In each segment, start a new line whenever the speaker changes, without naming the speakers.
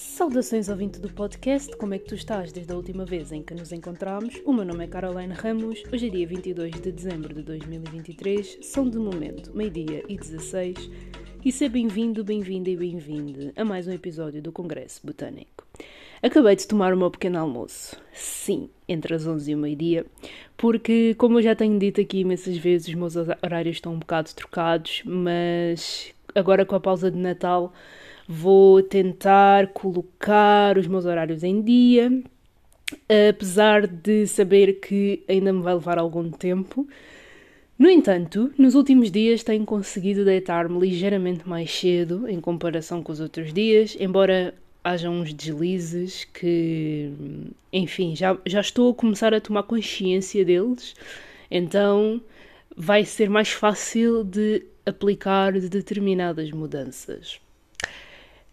Saudações ouvinte do podcast, como é que tu estás desde a última vez em que nos encontramos? O meu nome é Caroline Ramos, hoje é dia 22 de dezembro de 2023, são de momento meio-dia e 16 e seja bem-vindo, bem-vinda e bem-vinde a mais um episódio do Congresso Botânico. Acabei de tomar o meu pequeno almoço, sim, entre as 11 e o meio-dia, porque, como eu já tenho dito aqui imensas vezes, os meus horários estão um bocado trocados, mas agora com a pausa de Natal vou tentar colocar os meus horários em dia, apesar de saber que ainda me vai levar algum tempo. No entanto, nos últimos dias tenho conseguido deitar-me ligeiramente mais cedo em comparação com os outros dias, embora haja uns deslizes que, enfim, já, já estou a começar a tomar consciência deles, então vai ser mais fácil de aplicar determinadas mudanças.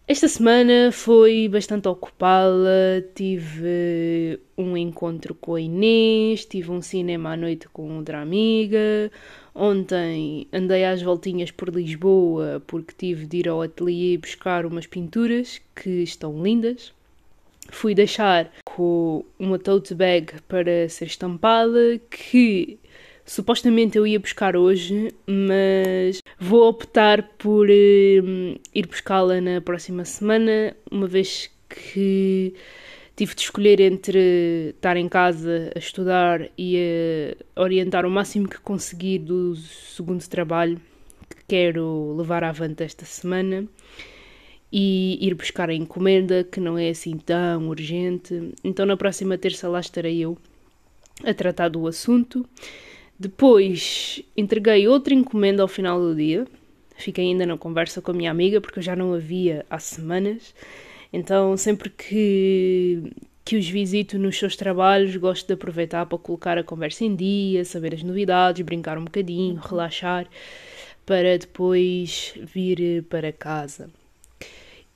Esta semana foi bastante ocupada, tive um encontro com a Inês, tive um cinema à noite com outra amiga, ontem andei às voltinhas por Lisboa porque tive de ir ao ateliê buscar umas pinturas que estão lindas. Fui deixar com uma tote bag para ser estampada que supostamente eu ia buscar hoje, mas vou optar por um, ir buscá-la na próxima semana, uma vez que tive de escolher entre estar em casa a estudar e a orientar o máximo que conseguir do segundo trabalho que quero levar avante esta semana e ir buscar a encomenda, que não é assim tão urgente. Então, na próxima terça, lá estarei eu a tratar do assunto. Depois entreguei outra encomenda ao final do dia. Fiquei ainda na conversa com a minha amiga porque eu já não a via há semanas. Então, sempre que, que os visito nos seus trabalhos, gosto de aproveitar para colocar a conversa em dia, saber as novidades, brincar um bocadinho, relaxar, para depois vir para casa.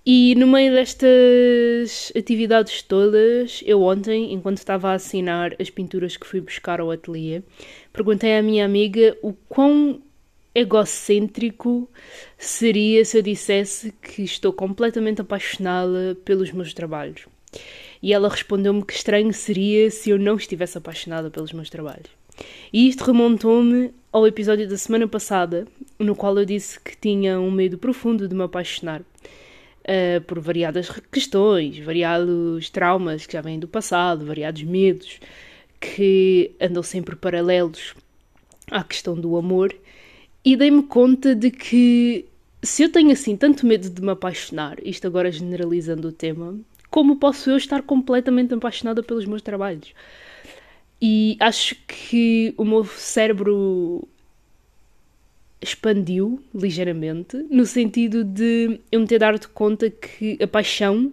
E no meio destas atividades todas, eu ontem, enquanto estava a assinar as pinturas que fui buscar ao ateliê, perguntei à minha amiga o quão egocêntrico seria se eu dissesse que estou completamente apaixonada pelos meus trabalhos. E ela respondeu-me que estranho seria se eu não estivesse apaixonada pelos meus trabalhos. E isto remontou-me ao episódio da semana passada, no qual eu disse que tinha um medo profundo de me apaixonar uh, por variadas questões, variados traumas que já vêm do passado, variados medos que andam sempre paralelos à questão do amor, e dei-me conta de que se eu tenho assim tanto medo de me apaixonar, isto agora generalizando o tema, como posso eu estar completamente apaixonada pelos meus trabalhos? E acho que o meu cérebro expandiu ligeiramente, no sentido de eu me ter dado conta que a paixão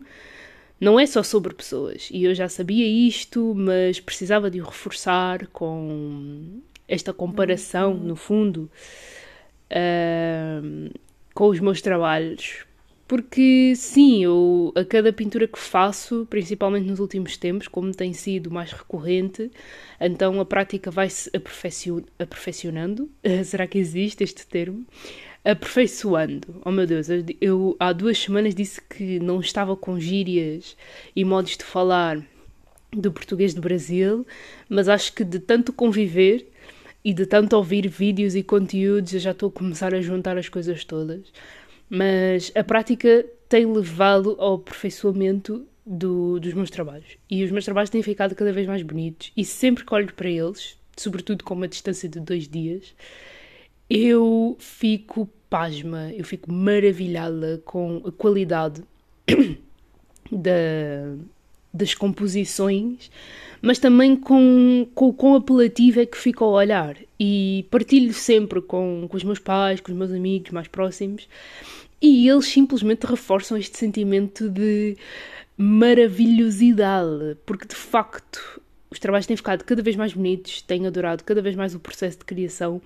não é só sobre pessoas. E eu já sabia isto, mas precisava de o reforçar com esta comparação, no fundo, uh, com os meus trabalhos. Porque sim, eu a cada pintura que faço, principalmente nos últimos tempos, como tem sido mais recorrente, então a prática vai-se aperfeiçoando. Será que existe este termo? Aperfeiçoando. Oh meu Deus, eu, há duas semanas disse que não estava com gírias e modos de falar do português do Brasil, mas acho que de tanto conviver e de tanto ouvir vídeos e conteúdos, eu já estou a começar a juntar as coisas todas mas a prática tem levado ao aperfeiçoamento do, dos meus trabalhos. E os meus trabalhos têm ficado cada vez mais bonitos. E sempre que olho para eles, sobretudo com uma distância de dois dias, eu fico pasma, eu fico maravilhada com a qualidade da, das composições, mas também com, com quão apelativo é que fico ao olhar. E partilho sempre com, com os meus pais, com os meus amigos mais próximos, e eles simplesmente reforçam este sentimento de maravilhosidade, porque de facto os trabalhos têm ficado cada vez mais bonitos, tenho adorado cada vez mais o processo de criação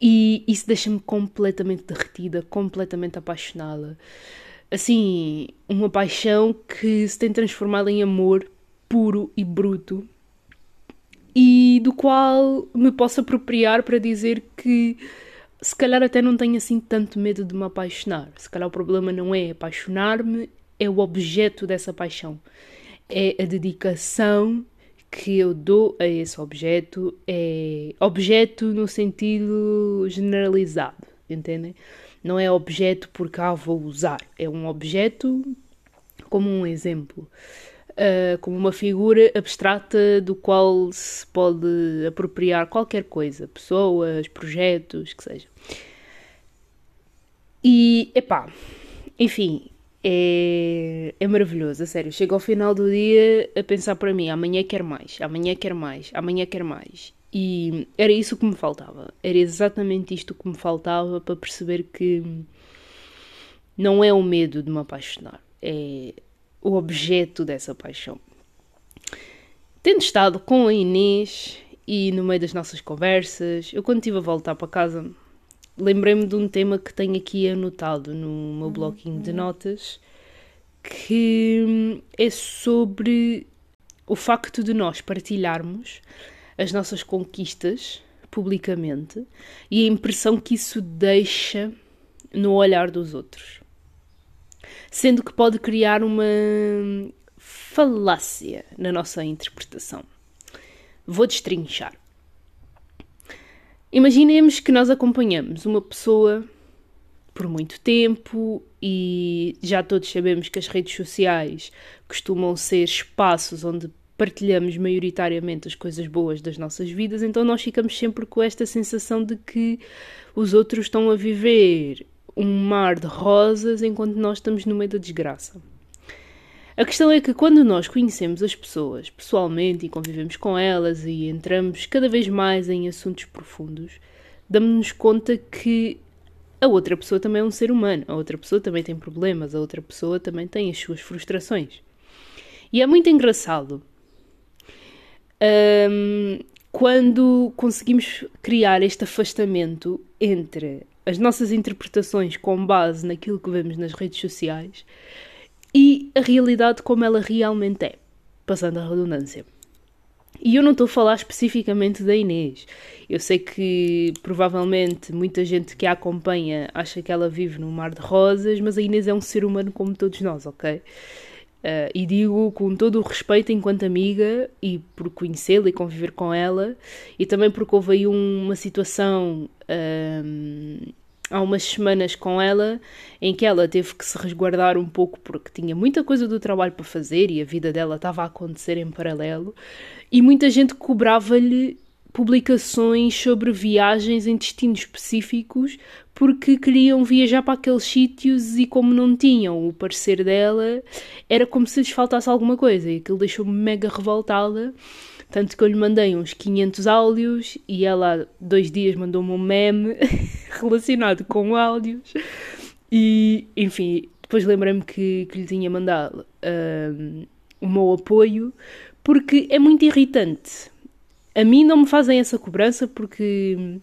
e isso deixa-me completamente derretida, completamente apaixonada. Assim, uma paixão que se tem transformado em amor puro e bruto e do qual me posso apropriar para dizer que se calhar até não tenho assim tanto medo de me apaixonar. Se calhar o problema não é apaixonar-me é o objeto dessa paixão. É a dedicação que eu dou a esse objeto, é objeto no sentido generalizado, entendem? Não é objeto porque ah, vou usar, é um objeto como um exemplo, uh, como uma figura abstrata do qual se pode apropriar qualquer coisa, pessoas, projetos, que seja. E, epá, enfim, é, é maravilhoso, a sério. Chego ao final do dia a pensar para mim: amanhã quero mais, amanhã quero mais, amanhã quero mais. E era isso que me faltava. Era exatamente isto que me faltava para perceber que não é o medo de me apaixonar, é o objeto dessa paixão. Tendo estado com a Inês e no meio das nossas conversas, eu quando estive a voltar para casa lembrei-me de um tema que tenho aqui anotado no meu bloquinho de notas, que é sobre o facto de nós partilharmos as nossas conquistas publicamente e a impressão que isso deixa no olhar dos outros. Sendo que pode criar uma falácia na nossa interpretação. Vou destrinchar. Imaginemos que nós acompanhamos uma pessoa por muito tempo e já todos sabemos que as redes sociais costumam ser espaços onde partilhamos maioritariamente as coisas boas das nossas vidas, então nós ficamos sempre com esta sensação de que os outros estão a viver um mar de rosas enquanto nós estamos no meio da desgraça. A questão é que quando nós conhecemos as pessoas pessoalmente e convivemos com elas e entramos cada vez mais em assuntos profundos, damos-nos conta que a outra pessoa também é um ser humano, a outra pessoa também tem problemas, a outra pessoa também tem as suas frustrações. E é muito engraçado um, quando conseguimos criar este afastamento entre as nossas interpretações com base naquilo que vemos nas redes sociais e a realidade como ela realmente é, passando a redundância. E eu não estou a falar especificamente da Inês. Eu sei que provavelmente muita gente que a acompanha acha que ela vive num mar de rosas, mas a Inês é um ser humano como todos nós, ok? Uh, e digo com todo o respeito enquanto amiga e por conhecê-la e conviver com ela, e também porque houve aí uma situação uh, há umas semanas com ela em que ela teve que se resguardar um pouco porque tinha muita coisa do trabalho para fazer e a vida dela estava a acontecer em paralelo e muita gente cobrava-lhe publicações sobre viagens em destinos específicos porque queriam viajar para aqueles sítios e como não tinham o parecer dela era como se lhes faltasse alguma coisa e aquilo deixou-me mega revoltada tanto que eu lhe mandei uns 500 áudios e ela dois dias mandou-me um meme relacionado com áudios. E, enfim, depois lembrei-me que, que lhe tinha mandado um, o meu apoio, porque é muito irritante. A mim não me fazem essa cobrança porque,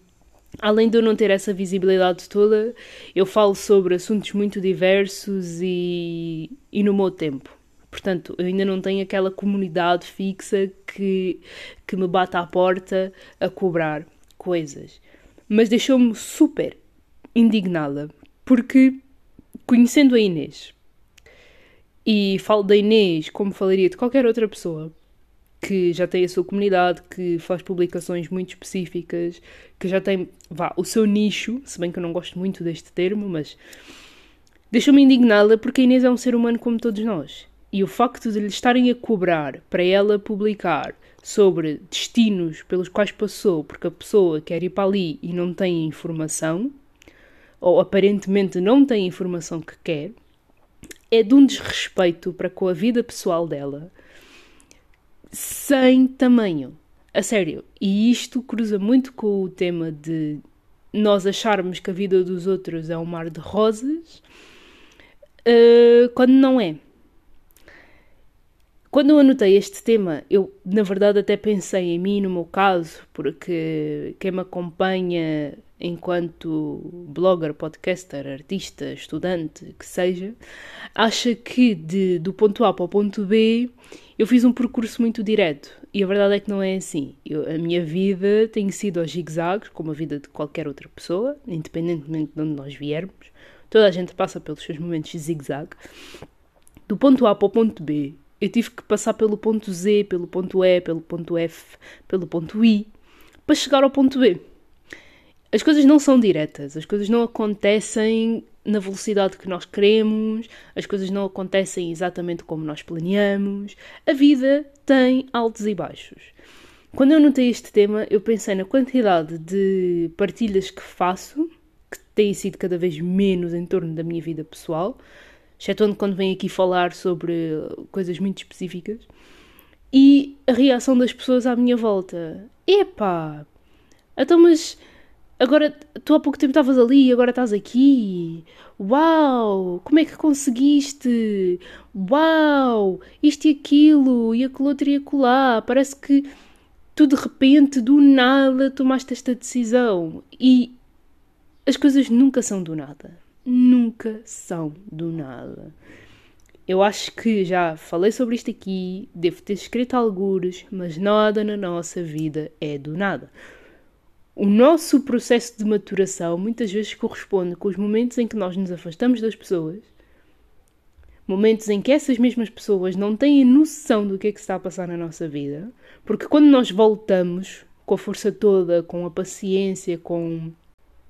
além de eu não ter essa visibilidade toda, eu falo sobre assuntos muito diversos e, e no meu tempo. Portanto, eu ainda não tenho aquela comunidade fixa que, que me bate à porta a cobrar coisas. Mas deixou-me super indignada, porque conhecendo a Inês, e falo da Inês como falaria de qualquer outra pessoa que já tem a sua comunidade, que faz publicações muito específicas, que já tem vá, o seu nicho, se bem que eu não gosto muito deste termo, mas deixou-me indignada porque a Inês é um ser humano como todos nós. E o facto de lhe estarem a cobrar para ela publicar sobre destinos pelos quais passou porque a pessoa quer ir para ali e não tem informação, ou aparentemente não tem a informação que quer, é de um desrespeito para com a vida pessoal dela sem tamanho. A sério. E isto cruza muito com o tema de nós acharmos que a vida dos outros é um mar de rosas uh, quando não é. Quando eu anotei este tema, eu na verdade até pensei em mim, no meu caso, porque quem me acompanha enquanto blogger, podcaster, artista, estudante, que seja, acha que de, do ponto A para o ponto B eu fiz um percurso muito direto. E a verdade é que não é assim. Eu, a minha vida tem sido aos zigzags, como a vida de qualquer outra pessoa, independentemente de onde nós viermos. Toda a gente passa pelos seus momentos de zigzag. do ponto A para o ponto B, eu tive que passar pelo ponto Z, pelo ponto E, pelo ponto F, pelo ponto I, para chegar ao ponto B. As coisas não são diretas, as coisas não acontecem na velocidade que nós queremos, as coisas não acontecem exatamente como nós planeamos. A vida tem altos e baixos. Quando eu notei este tema, eu pensei na quantidade de partilhas que faço, que têm sido cada vez menos em torno da minha vida pessoal, excetuando quando venho aqui falar sobre coisas muito específicas, e a reação das pessoas à minha volta. Epá! Então, mas agora tu há pouco tempo estavas ali e agora estás aqui. Uau! Como é que conseguiste? Uau! Isto e aquilo, e aquilo outro e acolá. Parece que tu de repente, do nada, tomaste esta decisão. E as coisas nunca são do nada. Nunca são do nada. Eu acho que já falei sobre isto aqui, devo ter escrito algures, mas nada na nossa vida é do nada. O nosso processo de maturação muitas vezes corresponde com os momentos em que nós nos afastamos das pessoas, momentos em que essas mesmas pessoas não têm noção do que é que está a passar na nossa vida, porque quando nós voltamos com a força toda, com a paciência, com,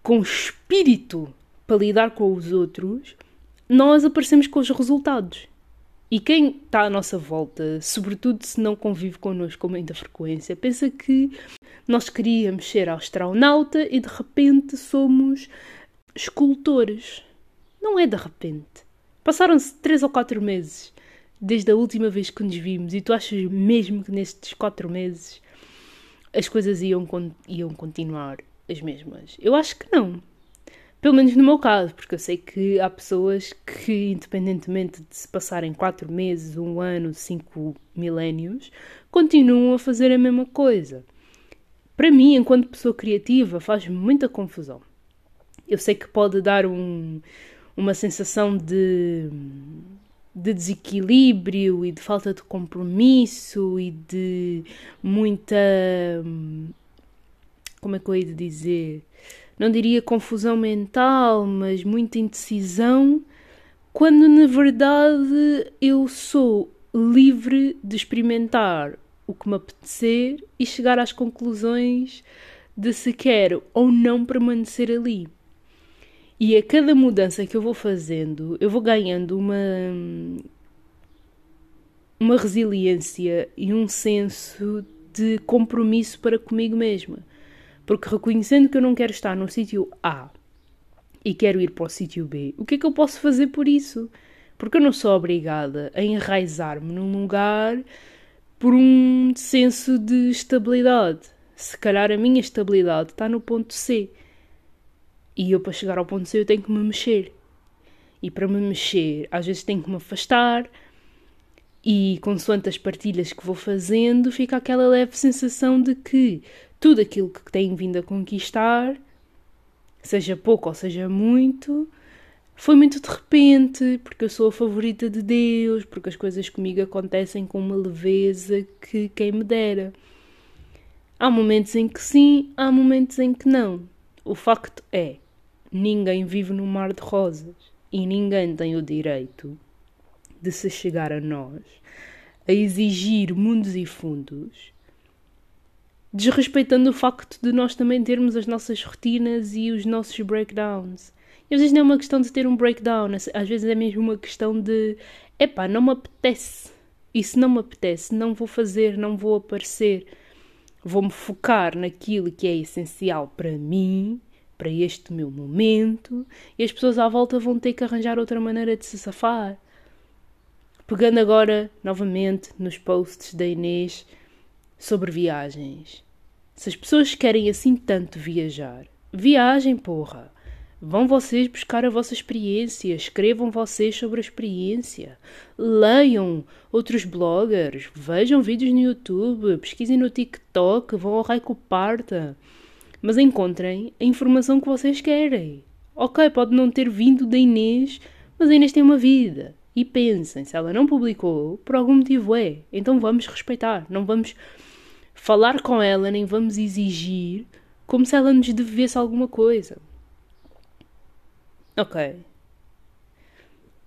com o espírito para lidar com os outros, nós aparecemos com os resultados. E quem está à nossa volta, sobretudo se não convive connosco com muita frequência, pensa que nós queríamos ser astronauta e de repente somos escultores. Não é de repente. Passaram-se três ou quatro meses desde a última vez que nos vimos e tu achas mesmo que nestes quatro meses as coisas iam, iam continuar as mesmas? Eu acho que não. Pelo menos no meu caso, porque eu sei que há pessoas que, independentemente de se passarem quatro meses, um ano, cinco milénios, continuam a fazer a mesma coisa. Para mim, enquanto pessoa criativa, faz muita confusão. Eu sei que pode dar um, uma sensação de, de desequilíbrio e de falta de compromisso e de muita. Como é que eu ia dizer? Não diria confusão mental, mas muita indecisão, quando na verdade eu sou livre de experimentar o que me apetecer e chegar às conclusões de se quero ou não permanecer ali. E a cada mudança que eu vou fazendo, eu vou ganhando uma uma resiliência e um senso de compromisso para comigo mesma. Porque reconhecendo que eu não quero estar no sítio A e quero ir para o sítio B, o que é que eu posso fazer por isso? Porque eu não sou obrigada a enraizar-me num lugar por um senso de estabilidade. Se calhar a minha estabilidade está no ponto C. E eu, para chegar ao ponto C, eu tenho que me mexer. E para me mexer, às vezes tenho que me afastar. E consoante as partilhas que vou fazendo, fica aquela leve sensação de que tudo aquilo que tenho vindo a conquistar, seja pouco ou seja muito, foi muito de repente, porque eu sou a favorita de Deus, porque as coisas comigo acontecem com uma leveza que quem me dera. Há momentos em que sim, há momentos em que não. O facto é, ninguém vive num mar de rosas e ninguém tem o direito de se chegar a nós a exigir mundos e fundos desrespeitando o facto de nós também termos as nossas rotinas e os nossos breakdowns. E às vezes não é uma questão de ter um breakdown, às vezes é mesmo uma questão de epá, não me apetece. E se não me apetece, não vou fazer, não vou aparecer. Vou-me focar naquilo que é essencial para mim, para este meu momento, e as pessoas à volta vão ter que arranjar outra maneira de se safar. Pegando agora novamente nos posts da Inês sobre viagens. Se as pessoas querem assim tanto viajar, viajem, porra! Vão vocês buscar a vossa experiência, escrevam vocês sobre a experiência, leiam outros bloggers, vejam vídeos no YouTube, pesquisem no TikTok, vão ao Raico mas encontrem a informação que vocês querem. Ok, pode não ter vindo da Inês, mas a Inês tem uma vida. E pensem, se ela não publicou, por algum motivo é. Então vamos respeitar, não vamos falar com ela, nem vamos exigir como se ela nos devesse alguma coisa. Ok.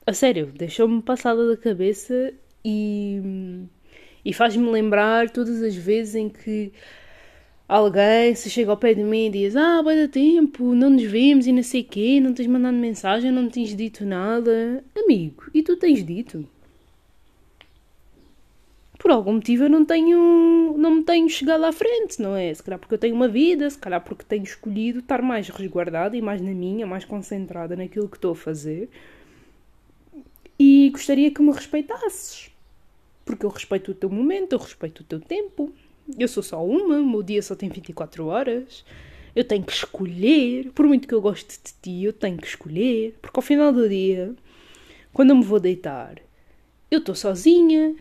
a sério, deixou-me passada da cabeça e, e faz-me lembrar todas as vezes em que alguém se chega ao pé de mim e diz: Ah, vai dar tempo, não nos vimos e não sei o quê, não tens mandado mensagem, não tens dito nada. Amigo, e tu tens dito? Por algum motivo eu não tenho. não me tenho chegado à frente, não é? Se calhar porque eu tenho uma vida, se calhar porque tenho escolhido estar mais resguardada e mais na minha, mais concentrada naquilo que estou a fazer. E gostaria que me respeitasses. Porque eu respeito o teu momento, eu respeito o teu tempo, eu sou só uma, o meu dia só tem 24 horas. Eu tenho que escolher, por muito que eu goste de ti, eu tenho que escolher, porque ao final do dia, quando eu me vou deitar, eu estou sozinha,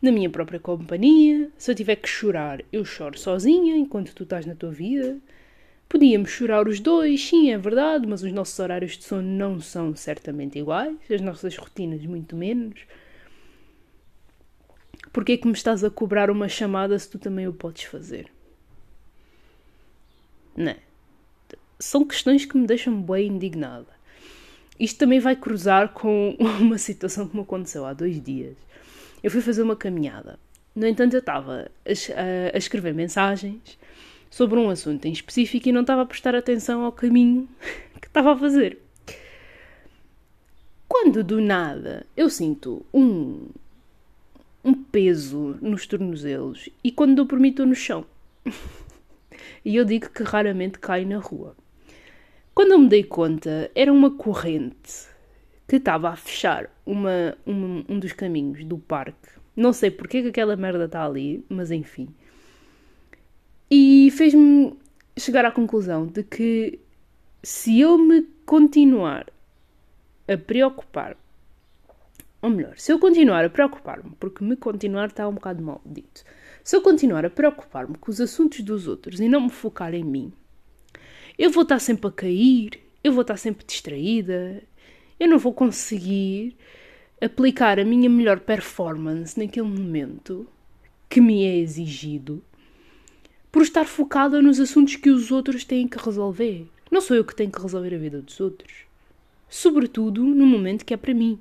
na minha própria companhia. Se eu tiver que chorar, eu choro sozinha enquanto tu estás na tua vida. Podíamos chorar os dois, sim, é verdade, mas os nossos horários de sono não são certamente iguais, as nossas rotinas muito menos. Porquê é que me estás a cobrar uma chamada se tu também o podes fazer? Não. É? São questões que me deixam bem indignada. Isto também vai cruzar com uma situação que me aconteceu há dois dias. Eu fui fazer uma caminhada. No entanto, eu estava a, a escrever mensagens sobre um assunto em específico e não estava a prestar atenção ao caminho que estava a fazer. Quando do nada eu sinto um, um peso nos tornozelos e quando dou estou no chão. e eu digo que raramente caio na rua. Quando eu me dei conta, era uma corrente que estava a fechar uma, um, um dos caminhos do parque. Não sei porque que aquela merda está ali, mas enfim. E fez-me chegar à conclusão de que se eu me continuar a preocupar ou melhor, se eu continuar a preocupar-me, porque me continuar está um bocado mal dito, se eu continuar a preocupar-me com os assuntos dos outros e não me focar em mim, eu vou estar sempre a cair, eu vou estar sempre distraída, eu não vou conseguir aplicar a minha melhor performance naquele momento que me é exigido por estar focada nos assuntos que os outros têm que resolver. Não sou eu que tenho que resolver a vida dos outros. Sobretudo no momento que é para mim.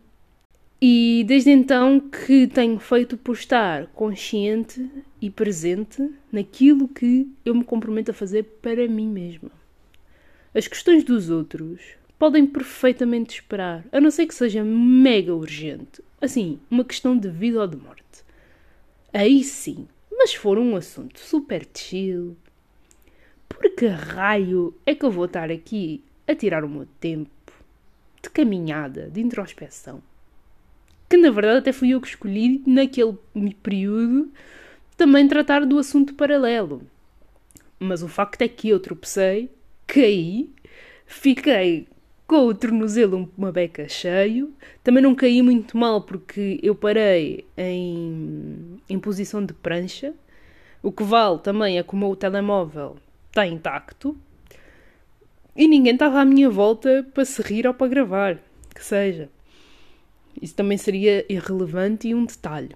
E desde então que tenho feito por estar consciente e presente naquilo que eu me comprometo a fazer para mim mesma. As questões dos outros podem perfeitamente esperar, a não ser que seja mega urgente. Assim, uma questão de vida ou de morte. Aí sim, mas for um assunto super chill, por que raio é que eu vou estar aqui a tirar o meu tempo de caminhada, de introspeção? que na verdade até fui eu que escolhi naquele período também tratar do assunto paralelo. Mas o facto é que eu tropecei, caí, fiquei com o tornozelo uma beca cheio, também não caí muito mal porque eu parei em, em posição de prancha, o que vale também é que o meu telemóvel está intacto e ninguém estava à minha volta para se rir ou para gravar, que seja. Isso também seria irrelevante e um detalhe.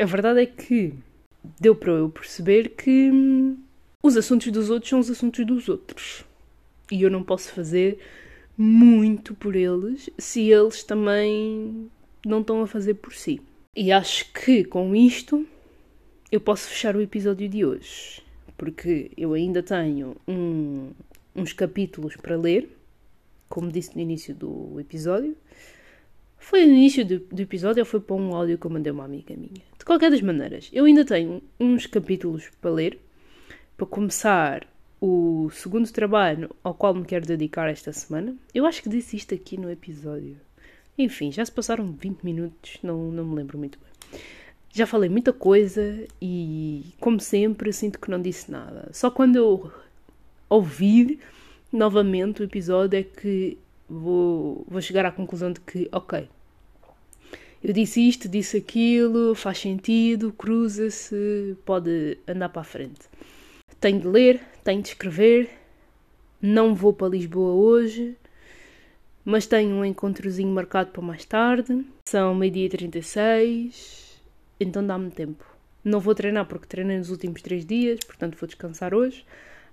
A verdade é que deu para eu perceber que hum, os assuntos dos outros são os assuntos dos outros. E eu não posso fazer muito por eles se eles também não estão a fazer por si. E acho que com isto eu posso fechar o episódio de hoje, porque eu ainda tenho um, uns capítulos para ler, como disse no início do episódio, foi no início do, do, episódio ou foi para um áudio que eu mandei uma amiga minha? De qualquer das maneiras, eu ainda tenho uns capítulos para ler, para começar o segundo trabalho ao qual me quero dedicar esta semana. Eu acho que disse isto aqui no episódio. Enfim, já se passaram 20 minutos, não, não me lembro muito bem. Já falei muita coisa e, como sempre, sinto que não disse nada. Só quando eu ouvir novamente o episódio é que vou, vou chegar à conclusão de que, ok, eu disse isto, disse aquilo, faz sentido, cruza-se, pode andar para a frente. Tenho de ler, tenho de escrever, não vou para Lisboa hoje, mas tenho um encontrozinho marcado para mais tarde. São meio-dia 36, então dá-me tempo. Não vou treinar porque treinei nos últimos três dias, portanto vou descansar hoje.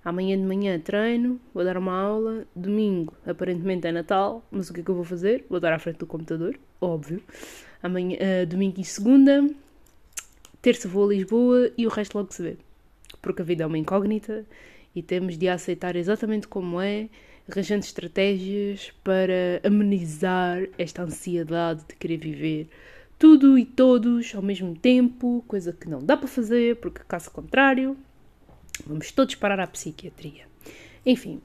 Amanhã de manhã treino, vou dar uma aula. Domingo, aparentemente é Natal, mas o que é que eu vou fazer? Vou dar à frente do computador, óbvio. Amanhã, uh, domingo e segunda. Terça vou a Lisboa e o resto logo se vê. Porque a vida é uma incógnita e temos de a aceitar exatamente como é, arranjando estratégias para amenizar esta ansiedade de querer viver tudo e todos ao mesmo tempo, coisa que não dá para fazer, porque caso contrário, Vamos todos parar à psiquiatria. Enfim,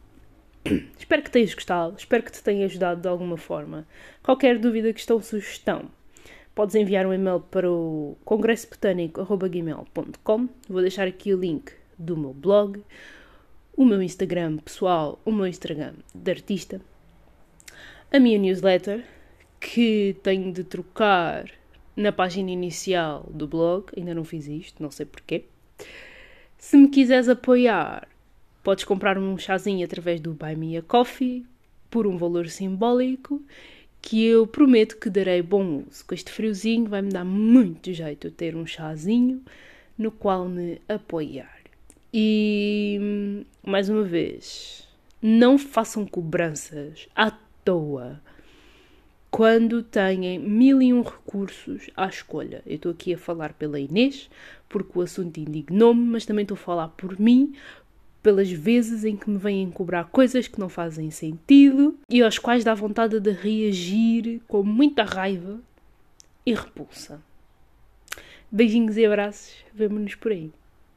espero que tenhas gostado, espero que te tenha ajudado de alguma forma. Qualquer dúvida, questão, sugestão, podes enviar um e-mail para o congressopotânico.gmail.com Vou deixar aqui o link do meu blog, o meu Instagram pessoal, o meu Instagram de artista, a minha newsletter, que tenho de trocar na página inicial do blog, ainda não fiz isto, não sei porquê. Se me quiseres apoiar, podes comprar um chazinho através do Buy Me a Coffee por um valor simbólico que eu prometo que darei bom uso. Com este friozinho vai-me dar muito jeito ter um chazinho no qual me apoiar. E mais uma vez, não façam cobranças à toa quando têm mil e um recursos à escolha. Eu estou aqui a falar pela Inês, porque o assunto indignou-me, mas também estou a falar por mim, pelas vezes em que me vêm cobrar coisas que não fazem sentido e aos quais dá vontade de reagir com muita raiva e repulsa. Beijinhos e abraços, vemo-nos por aí.